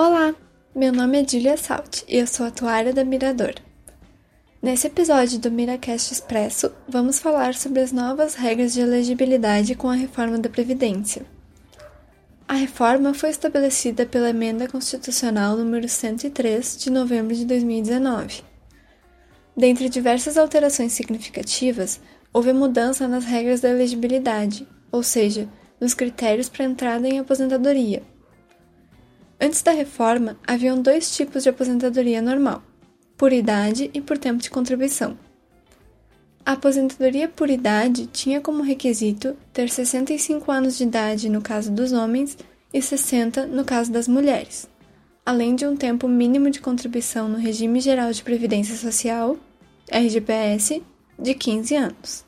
Olá, meu nome é Julia Salt e eu sou atuária da Mirador. Nesse episódio do Miracast Expresso, vamos falar sobre as novas regras de elegibilidade com a reforma da Previdência. A reforma foi estabelecida pela Emenda Constitucional número 103 de novembro de 2019. Dentre diversas alterações significativas, houve mudança nas regras da elegibilidade, ou seja, nos critérios para entrada em aposentadoria Antes da reforma, haviam dois tipos de aposentadoria normal: por idade e por tempo de contribuição. A aposentadoria por idade tinha como requisito ter 65 anos de idade no caso dos homens e 60 no caso das mulheres, além de um tempo mínimo de contribuição no Regime Geral de Previdência Social, RGPS, de 15 anos.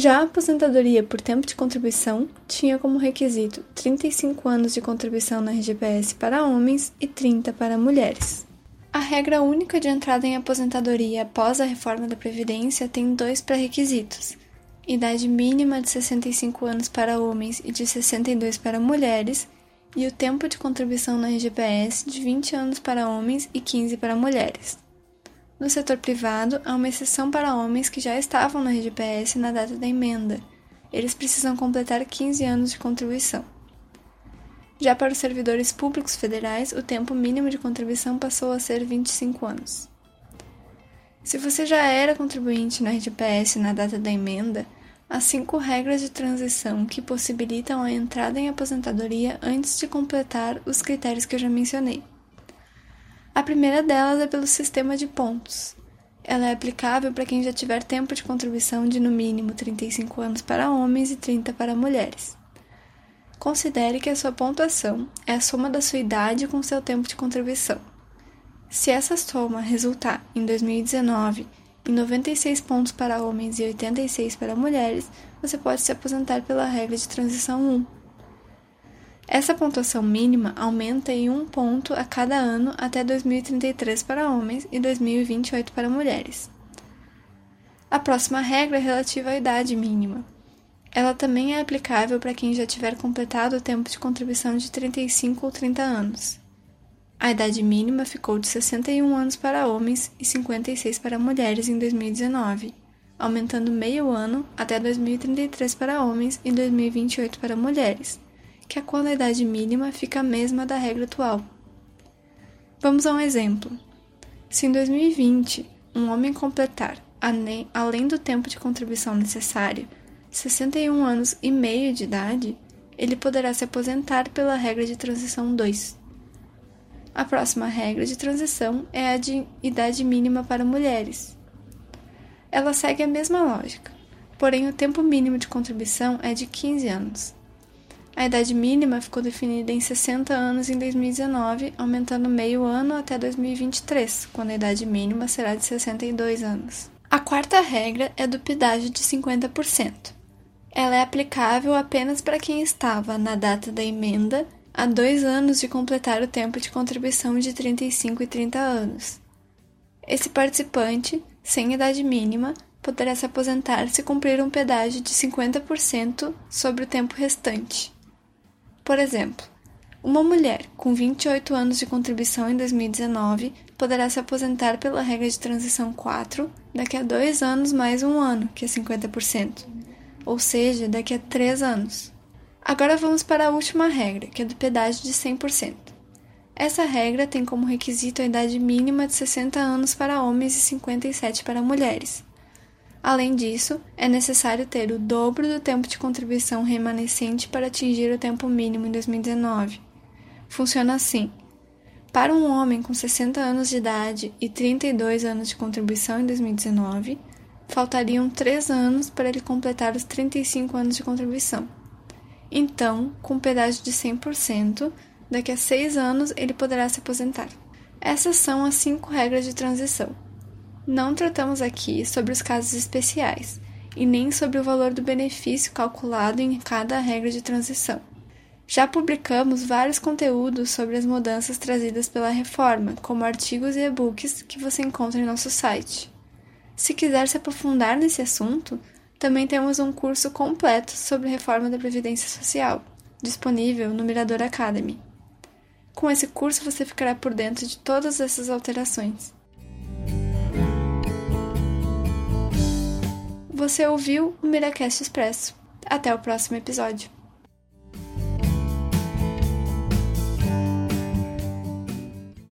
Já a aposentadoria por tempo de contribuição tinha como requisito 35 anos de contribuição na RGPS para homens e 30 para mulheres. A regra única de entrada em aposentadoria após a reforma da Previdência tem dois pré-requisitos: idade mínima de 65 anos para homens e de 62 para mulheres, e o tempo de contribuição na RGPS de 20 anos para homens e 15 para mulheres. No setor privado, há uma exceção para homens que já estavam na RGPS na data da emenda. Eles precisam completar 15 anos de contribuição. Já para os servidores públicos federais, o tempo mínimo de contribuição passou a ser 25 anos. Se você já era contribuinte na RGPS na data da emenda, há cinco regras de transição que possibilitam a entrada em aposentadoria antes de completar os critérios que eu já mencionei. A primeira delas é pelo sistema de pontos. Ela é aplicável para quem já tiver tempo de contribuição de no mínimo 35 anos para homens e 30 para mulheres. Considere que a sua pontuação é a soma da sua idade com seu tempo de contribuição. Se essa soma resultar, em 2019, em 96 pontos para homens e 86 para mulheres, você pode se aposentar pela regra de transição 1 essa pontuação mínima aumenta em um ponto a cada ano até 2033 para homens e 2028 para mulheres. A próxima regra é relativa à idade mínima. Ela também é aplicável para quem já tiver completado o tempo de contribuição de 35 ou 30 anos. A idade mínima ficou de 61 anos para homens e 56 para mulheres em 2019, aumentando meio ano até 2033 para homens e 2028 para mulheres que a idade mínima fica a mesma da regra atual. Vamos a um exemplo. Se em 2020 um homem completar, além do tempo de contribuição necessário, 61 anos e meio de idade, ele poderá se aposentar pela regra de transição 2. A próxima regra de transição é a de idade mínima para mulheres. Ela segue a mesma lógica, porém o tempo mínimo de contribuição é de 15 anos. A idade mínima ficou definida em 60 anos em 2019, aumentando meio ano até 2023, quando a idade mínima será de 62 anos. A quarta regra é do pedágio de 50%. Ela é aplicável apenas para quem estava, na data da emenda, há dois anos de completar o tempo de contribuição de 35 e 30 anos. Esse participante, sem idade mínima, poderá se aposentar se cumprir um pedágio de 50% sobre o tempo restante. Por exemplo, uma mulher com 28 anos de contribuição em 2019 poderá se aposentar pela regra de transição 4 daqui a dois anos mais um ano, que é 50%, ou seja, daqui a três anos. Agora vamos para a última regra, que é do pedágio de 100%. Essa regra tem como requisito a idade mínima de 60 anos para homens e 57 para mulheres. Além disso, é necessário ter o dobro do tempo de contribuição remanescente para atingir o tempo mínimo em 2019. Funciona assim: para um homem com 60 anos de idade e 32 anos de contribuição em 2019, faltariam 3 anos para ele completar os 35 anos de contribuição. Então, com pedágio de 100%, daqui a 6 anos ele poderá se aposentar. Essas são as 5 regras de transição. Não tratamos aqui sobre os casos especiais e nem sobre o valor do benefício calculado em cada regra de transição. Já publicamos vários conteúdos sobre as mudanças trazidas pela reforma, como artigos e e-books que você encontra em nosso site. Se quiser se aprofundar nesse assunto, também temos um curso completo sobre a reforma da Previdência Social, disponível no Mirador Academy. Com esse curso você ficará por dentro de todas essas alterações. Você ouviu o Miracast Expresso. Até o próximo episódio.